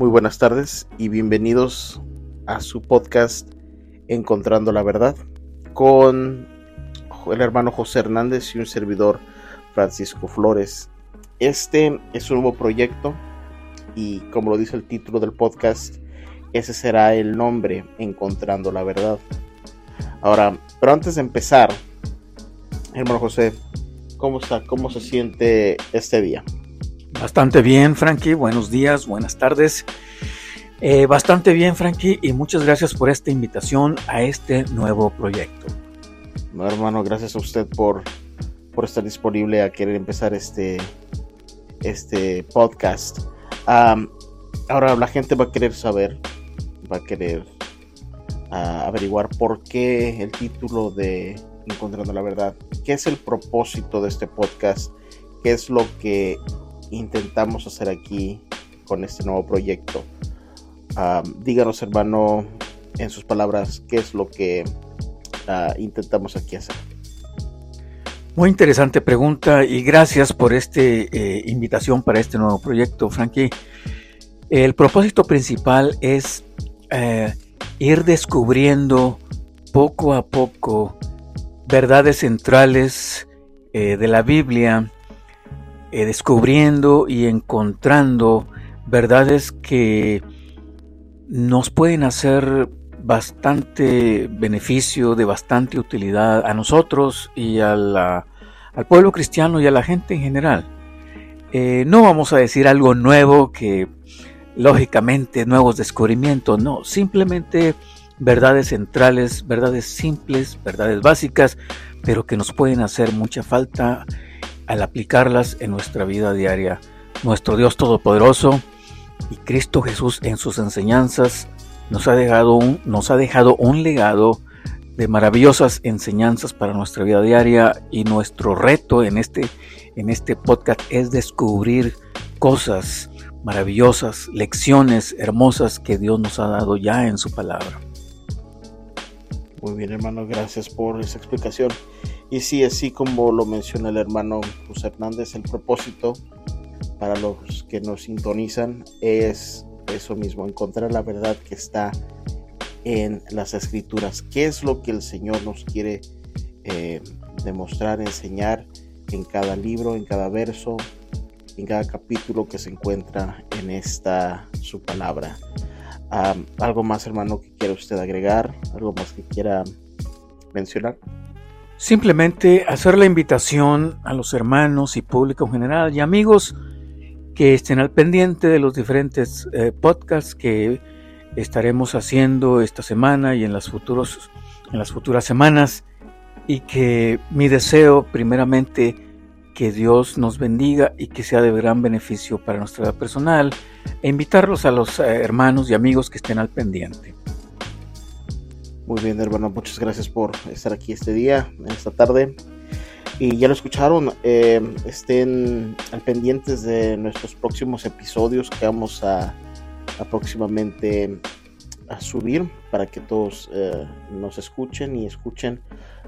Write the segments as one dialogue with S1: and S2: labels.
S1: Muy buenas tardes y bienvenidos a su podcast Encontrando la Verdad con el hermano José Hernández y un servidor Francisco Flores. Este es un nuevo proyecto y como lo dice el título del podcast, ese será el nombre Encontrando la Verdad. Ahora, pero antes de empezar, hermano José, ¿cómo está? ¿Cómo se siente este día?
S2: Bastante bien, Frankie. Buenos días, buenas tardes. Eh, bastante bien, Frankie, y muchas gracias por esta invitación a este nuevo proyecto.
S1: No, hermano, gracias a usted por, por estar disponible a querer empezar este, este podcast. ahora la gente va a querer saber, va a querer ah, averiguar por qué el título de Encontrando la Verdad, qué es el propósito de este podcast, qué es lo que intentamos hacer aquí con este nuevo proyecto. díganos, hermano, en sus palabras, qué es lo que ah, intentamos aquí hacer.
S2: Muy interesante pregunta y gracias por esta eh, invitación para este nuevo proyecto, Frankie. El propósito principal es eh, ir descubriendo poco a poco verdades centrales eh, de la Biblia eh, descubriendo y encontrando verdades que nos pueden hacer bastante beneficio, de bastante utilidad a nosotros y al pueblo cristiano y a la gente en general. Eh, no vamos a decir algo nuevo que lógicamente nuevos descubrimientos, no, simplemente verdades centrales, verdades simples, verdades básicas, pero que nos pueden hacer mucha falta al aplicarlas en nuestra vida diaria. Nuestro Dios Todopoderoso y Cristo Jesús en sus enseñanzas nos ha dejado un, legado de maravillosas enseñanzas para nuestra vida diaria y nuestro reto en este, en este podcast es descubrir cosas maravillosas, lecciones hermosas que Dios nos ha dado ya en su palabra.
S1: Muy bien hermano, gracias por esa explicación. Y sí, así como lo menciona el hermano José Hernández, el propósito para los que nos sintonizan es eso mismo, encontrar la verdad que está en las escrituras. ¿Qué es lo que el Señor nos quiere eh, demostrar, enseñar en cada libro, en cada verso, en cada capítulo que se encuentra en esta su palabra? ¿Algo más, hermano, que quiera usted agregar? ¿Algo más que quiera mencionar?
S2: Simplemente hacer la invitación a los hermanos y público en general y amigos que estén al pendiente de los diferentes eh, podcasts que estaremos haciendo esta semana y en las, futuros, en las futuras semanas y que mi deseo primeramente que Dios nos bendiga y que sea de gran beneficio para nuestra vida personal e invitarlos a los eh, hermanos y amigos que estén al pendiente.
S1: Muy bien, hermano, muchas gracias por estar aquí este día, esta tarde. Y ya lo escucharon, eh, estén al pendientes de nuestros próximos episodios que vamos a, próximamente a subir para que todos eh, nos escuchen y escuchen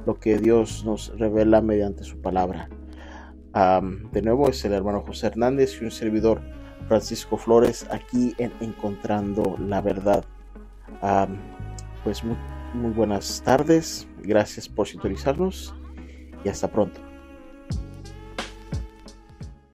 S1: lo que Dios nos revela mediante su palabra. de nuevo es el hermano José Hernández y un servidor Francisco Flores aquí en Encontrando la Verdad. pues muy, muy buenas tardes, gracias por sintonizarnos y hasta pronto.